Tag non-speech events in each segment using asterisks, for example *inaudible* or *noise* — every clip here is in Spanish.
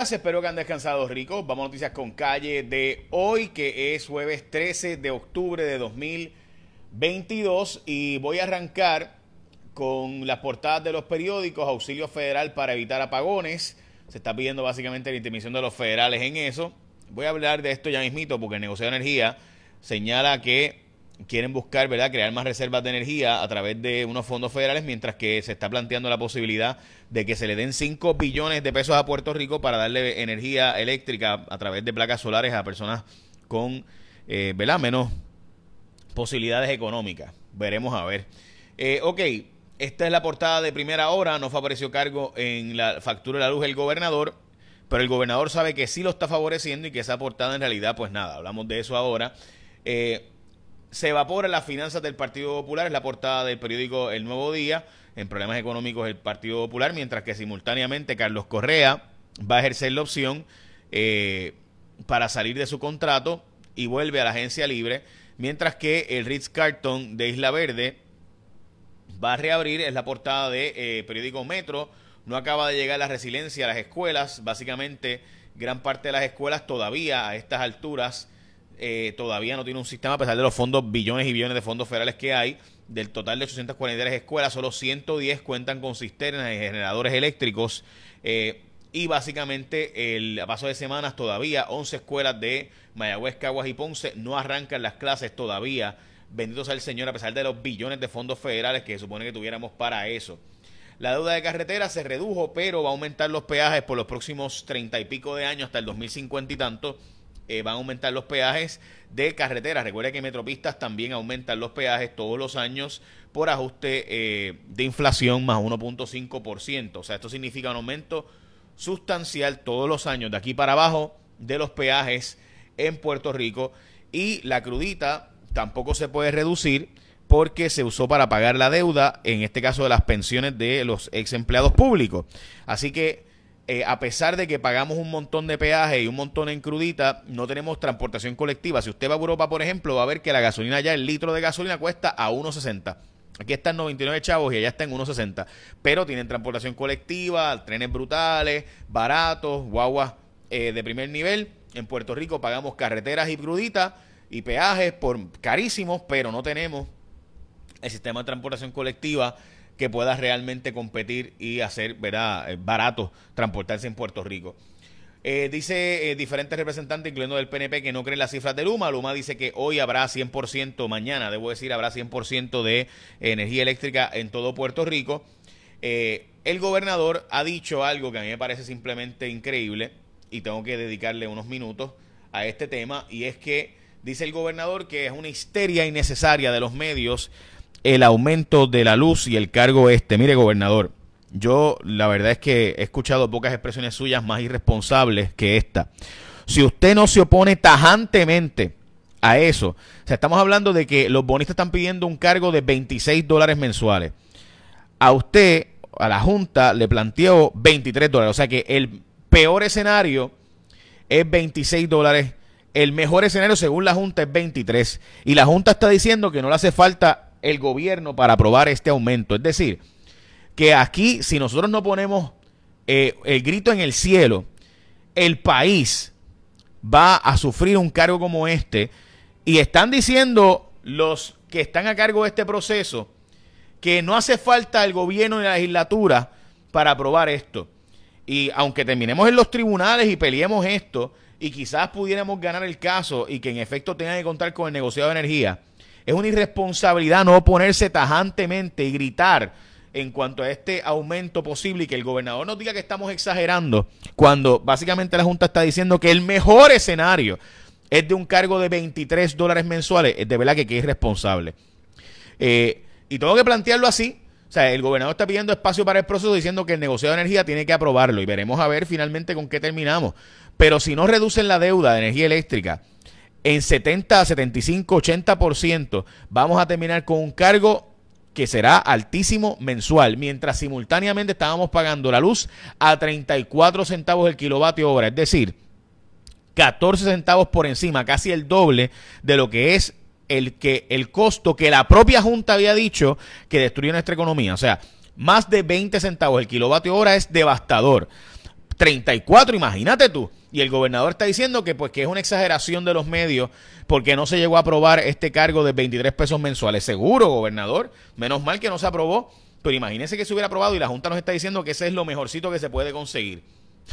espero que han descansado ricos. Vamos a noticias con calle de hoy, que es jueves 13 de octubre de 2022. Y voy a arrancar con las portadas de los periódicos, auxilio federal para evitar apagones. Se está pidiendo básicamente la intervención de los federales en eso. Voy a hablar de esto ya mismito, porque el de energía señala que quieren buscar, ¿verdad?, crear más reservas de energía a través de unos fondos federales, mientras que se está planteando la posibilidad de que se le den 5 billones de pesos a Puerto Rico para darle energía eléctrica a través de placas solares a personas con, eh, ¿verdad?, menos posibilidades económicas. Veremos a ver. Eh, ok, esta es la portada de primera hora, no favoreció cargo en la factura de la luz el gobernador, pero el gobernador sabe que sí lo está favoreciendo y que esa portada en realidad, pues nada, hablamos de eso ahora. Eh, se evapora las finanzas del Partido Popular, es la portada del periódico El Nuevo Día, en problemas económicos el Partido Popular, mientras que simultáneamente Carlos Correa va a ejercer la opción eh, para salir de su contrato y vuelve a la agencia libre, mientras que el Ritz Carton de Isla Verde va a reabrir, es la portada de eh, periódico Metro, no acaba de llegar la resiliencia a las escuelas, básicamente gran parte de las escuelas todavía a estas alturas eh, todavía no tiene un sistema, a pesar de los fondos, billones y billones de fondos federales que hay. Del total de 843 escuelas, solo 110 cuentan con cisternas y generadores eléctricos. Eh, y básicamente, el, a paso de semanas, todavía 11 escuelas de Mayagüez, Caguas y Ponce no arrancan las clases todavía. Bendito sea el Señor, a pesar de los billones de fondos federales que se supone que tuviéramos para eso. La deuda de carretera se redujo, pero va a aumentar los peajes por los próximos treinta y pico de años hasta el 2050 y tanto eh, van a aumentar los peajes de carreteras. Recuerda que Metropistas también aumentan los peajes todos los años por ajuste eh, de inflación más 1.5%. O sea, esto significa un aumento sustancial todos los años de aquí para abajo de los peajes en Puerto Rico. Y la crudita tampoco se puede reducir porque se usó para pagar la deuda, en este caso de las pensiones de los ex empleados públicos. Así que eh, a pesar de que pagamos un montón de peaje y un montón en crudita, no tenemos transportación colectiva. Si usted va a Europa, por ejemplo, va a ver que la gasolina ya, el litro de gasolina cuesta a 1.60. Aquí están 99 chavos y allá está en 1.60. Pero tienen transportación colectiva, trenes brutales, baratos, guaguas eh, de primer nivel. En Puerto Rico pagamos carreteras y cruditas y peajes por carísimos, pero no tenemos el sistema de transportación colectiva que pueda realmente competir y hacer ¿verdad? Eh, barato transportarse en Puerto Rico. Eh, dice eh, diferentes representantes, incluyendo del PNP, que no creen las cifras de Luma. Luma dice que hoy habrá 100%, mañana, debo decir, habrá 100% de energía eléctrica en todo Puerto Rico. el gobernador ha dicho algo que a mí me parece simplemente increíble y tengo que dedicarle unos minutos a este tema, y es que dice el gobernador que es una histeria innecesaria de los medios el aumento de la luz y el cargo este. Mire, gobernador, yo la verdad es que he escuchado pocas expresiones suyas más irresponsables que esta. Si usted no se opone tajantemente a eso, o sea, estamos hablando de que los bonistas están pidiendo un cargo de 26 dólares mensuales. A usted, a la Junta, le planteó 23 dólares. O sea que el peor escenario es 26 dólares. El mejor escenario, según la Junta, es 23. Y la Junta está diciendo que no le hace falta el gobierno para aprobar este aumento. Es decir, que aquí, si nosotros no ponemos eh, el grito en el cielo, el país va a sufrir un cargo como este. Y están diciendo los que están a cargo de este proceso que no hace falta el gobierno y la legislatura para aprobar esto. Y aunque terminemos en los tribunales y peleemos esto, y quizás pudiéramos ganar el caso y que en efecto tengan que contar con el negociado de energía, es una irresponsabilidad no oponerse tajantemente y gritar en cuanto a este aumento posible y que el gobernador nos diga que estamos exagerando cuando básicamente la Junta está diciendo que el mejor escenario es de un cargo de 23 dólares mensuales. Es de verdad que, es irresponsable. Eh, y tengo que plantearlo así. O sea, el gobernador está pidiendo espacio para el proceso diciendo que el negociado de energía tiene que aprobarlo y veremos a ver finalmente con qué terminamos. Pero si no reducen la deuda de energía eléctrica en 70, 75, 80%, vamos a terminar con un cargo que será altísimo mensual, mientras simultáneamente estábamos pagando la luz a 34 centavos el kilovatio hora, es decir, 14 centavos por encima, casi el doble de lo que es el que el costo que la propia junta había dicho que destruye nuestra economía, o sea, más de 20 centavos el kilovatio hora es devastador. 34, imagínate tú. Y el gobernador está diciendo que pues que es una exageración de los medios porque no se llegó a aprobar este cargo de 23 pesos mensuales. Seguro, gobernador. Menos mal que no se aprobó. Pero imagínese que se hubiera aprobado y la Junta nos está diciendo que ese es lo mejorcito que se puede conseguir.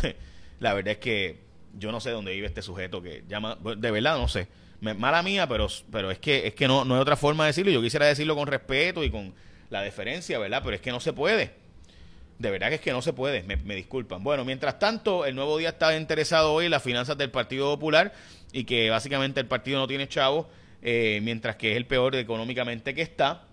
*laughs* la verdad es que yo no sé dónde vive este sujeto que llama, de verdad no sé. mala mía, pero, pero es que, es que no, no hay otra forma de decirlo. Yo quisiera decirlo con respeto y con la deferencia, ¿verdad? Pero es que no se puede. De verdad que es que no se puede, me, disculpan. Bueno, mientras tanto, el Nuevo Día está interesado hoy en las finanzas del Partido Popular y que básicamente el partido no tiene chavo, eh, mientras que es el peor económicamente que está.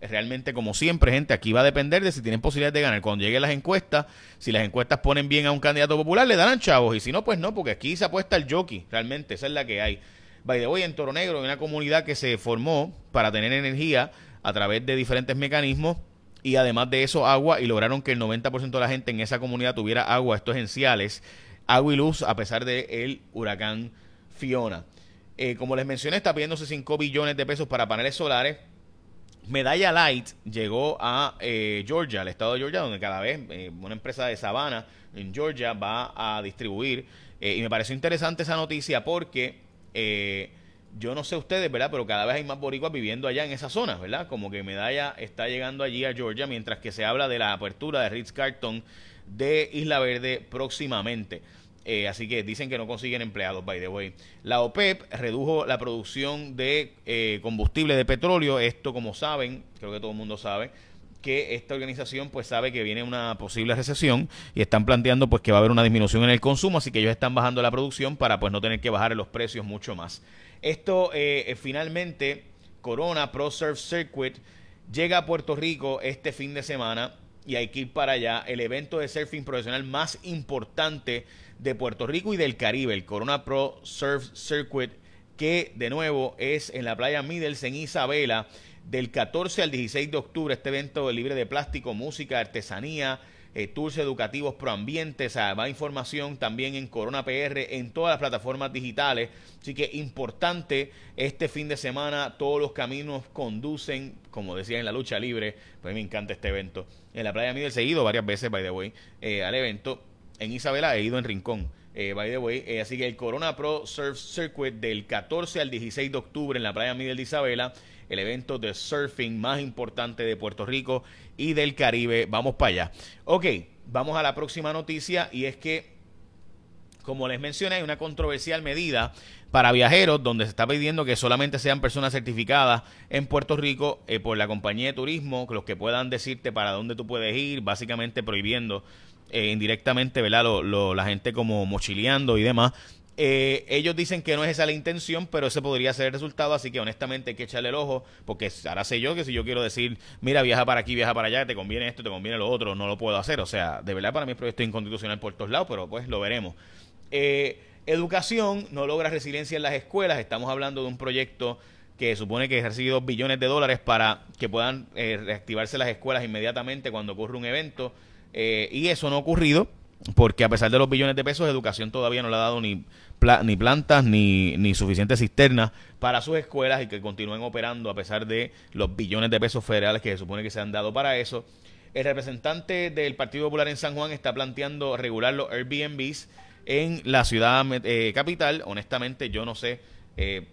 Realmente, como siempre, gente, aquí va a depender de si tienen posibilidades de ganar. Cuando lleguen las encuestas, si las encuestas ponen bien a un candidato popular, le darán chavos. Y si no, pues no, porque aquí se apuesta el jockey. Realmente, esa es la que hay. By the way, en Toro Negro hay una comunidad que se formó para tener energía a través de diferentes mecanismos y además de eso agua y lograron que el 90% de la gente en esa comunidad tuviera agua, estos esenciales, agua y luz a pesar del el huracán Fiona. Eh, como les mencioné, está pidiéndose 5 billones de pesos para paneles solares. Medalla Light llegó a eh, Georgia, al estado de Georgia, donde cada vez eh, una empresa de Savannah en Georgia va a distribuir. y me pareció interesante esa noticia porque yo no sé ustedes, ¿verdad? Pero cada vez hay más boricuas viviendo allá en esa zona, ¿verdad? Como que Medalla está llegando allí a Georgia, mientras que se habla de la apertura de Ritz Carton de Isla Verde próximamente. Eh, así que dicen que no consiguen empleados, by the way. La OPEP redujo la producción de eh, combustible de petróleo. Esto, como saben, creo que todo el mundo sabe, que esta organización pues sabe que viene una posible recesión y están planteando pues que va a haber una disminución en el consumo, así que ellos están bajando la producción para pues no tener que bajar los precios mucho más. Esto eh, eh, finalmente, Corona Pro Surf Circuit llega a Puerto Rico este fin de semana y hay que ir para allá. El evento de surfing profesional más importante de Puerto Rico y del Caribe, el Corona Pro Surf Circuit, que de nuevo es en la playa Middles en Isabela del 14 al 16 de octubre. Este evento libre de plástico, música, artesanía, eh, tours educativos pro ambiente, o sea, va información también en Corona PR, en todas las plataformas digitales. Así que importante, este fin de semana todos los caminos conducen, como decía en la lucha libre, pues me encanta este evento. En la playa Miguel he ido varias veces, by the way, eh, al evento. En Isabela he ido en Rincón. Eh, by the way, así que el Corona Pro Surf Circuit del 14 al 16 de octubre en la playa Miguel de Isabela el evento de surfing más importante de Puerto Rico y del Caribe. Vamos para allá. Ok, vamos a la próxima noticia y es que, como les mencioné, hay una controversial medida para viajeros donde se está pidiendo que solamente sean personas certificadas en Puerto Rico eh, por la compañía de turismo, los que puedan decirte para dónde tú puedes ir, básicamente prohibiendo eh, indirectamente, ¿verdad? la gente como mochileando y demás. Eh, ellos dicen que no es esa la intención, pero ese podría ser el resultado, así que honestamente hay que echarle el ojo, porque ahora sé yo que si yo quiero decir, mira, viaja para aquí, viaja para allá, te conviene esto, te conviene lo otro, no lo puedo hacer. O sea, de verdad para mí es proyecto inconstitucional por todos lados, pero pues lo veremos. Eh, educación no logra resiliencia en las escuelas, estamos hablando de un proyecto que supone que ha recibido billones de dólares para que puedan eh, reactivarse las escuelas inmediatamente cuando ocurre un evento, y eso no ha ocurrido porque a pesar de los billones de pesos, educación todavía no le ha dado ni, ni plantas ni, ni suficientes cisternas para sus escuelas y que continúen operando a pesar de los billones de pesos federales que se supone que se han dado para eso. El representante del Partido Popular en San Juan está planteando regular los Airbnbs en la ciudad eh, capital. Honestamente, yo no sé eh,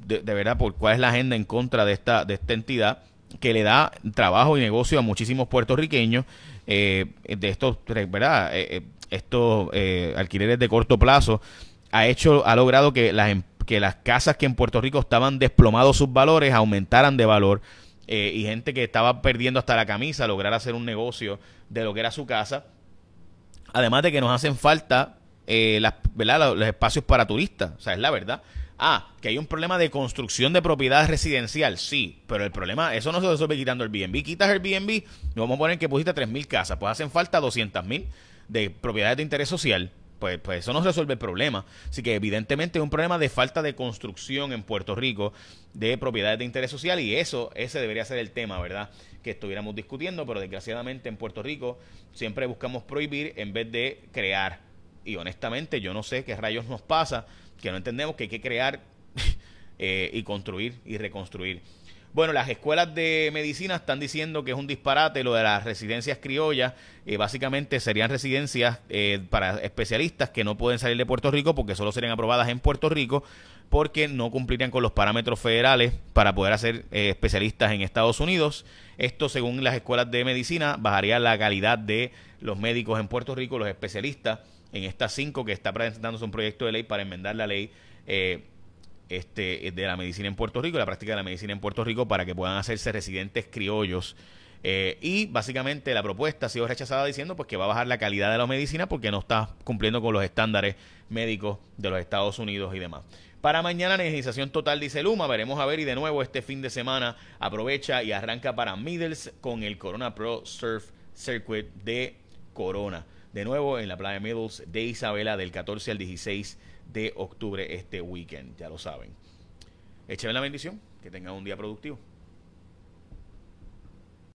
de, de, verdad por cuál es la agenda en contra de esta, de esta entidad que le da trabajo y negocio a muchísimos puertorriqueños eh, de estos, ¿verdad? Eh, eh, estos alquileres de corto plazo, ha hecho, ha logrado que las, em, que las casas que en Puerto Rico estaban desplomados sus valores aumentaran de valor y gente que estaba perdiendo hasta la camisa lograr hacer un negocio de lo que era su casa. Además de que nos hacen falta las, ¿verdad? los espacios para turistas, o sea, es la verdad. Ah, que hay un problema de construcción de propiedad residencial, sí, pero el problema, eso no se resuelve quitando el Airbnb. Quitas el Airbnb, vamos a poner que pusiste 3.000 casas, pues hacen falta 200.000 de propiedades de interés social. Pues, pues eso no resuelve el problema. Así que evidentemente es un problema de falta de construcción en Puerto Rico de propiedades de interés social y eso, ese debería ser el tema, ¿verdad? Que estuviéramos discutiendo, pero desgraciadamente en Puerto Rico siempre buscamos prohibir en vez de crear. Y honestamente yo no sé qué rayos nos pasa que no entendemos que hay que crear *laughs* eh, y construir y reconstruir. Bueno, las escuelas de medicina están diciendo que es un disparate lo de las residencias criollas. Eh, básicamente serían residencias eh, para especialistas que no pueden salir de Puerto Rico porque solo serían aprobadas en Puerto Rico porque no cumplirían con los parámetros federales para poder hacer eh, especialistas en Estados Unidos. Esto, según las escuelas de medicina, bajaría la calidad de los médicos en Puerto Rico, los especialistas en estas cinco que está presentándose un proyecto de ley para enmendar la ley este, de la medicina en Puerto Rico, la práctica de la medicina en Puerto Rico para que puedan hacerse residentes criollos. Eh, y básicamente la propuesta ha sido rechazada diciendo pues que va a bajar la calidad de la medicina porque no está cumpliendo con los estándares médicos de los Estados Unidos y demás. Para mañana, energización total, dice Luma. Veremos a ver y de nuevo este fin de semana aprovecha y arranca para Middles con el Corona Pro Surf Circuit de Corona. De nuevo en la playa Middles de Isabela del 14 al 16 de octubre este weekend, ya lo saben. Écheme la bendición, que tengan un día productivo.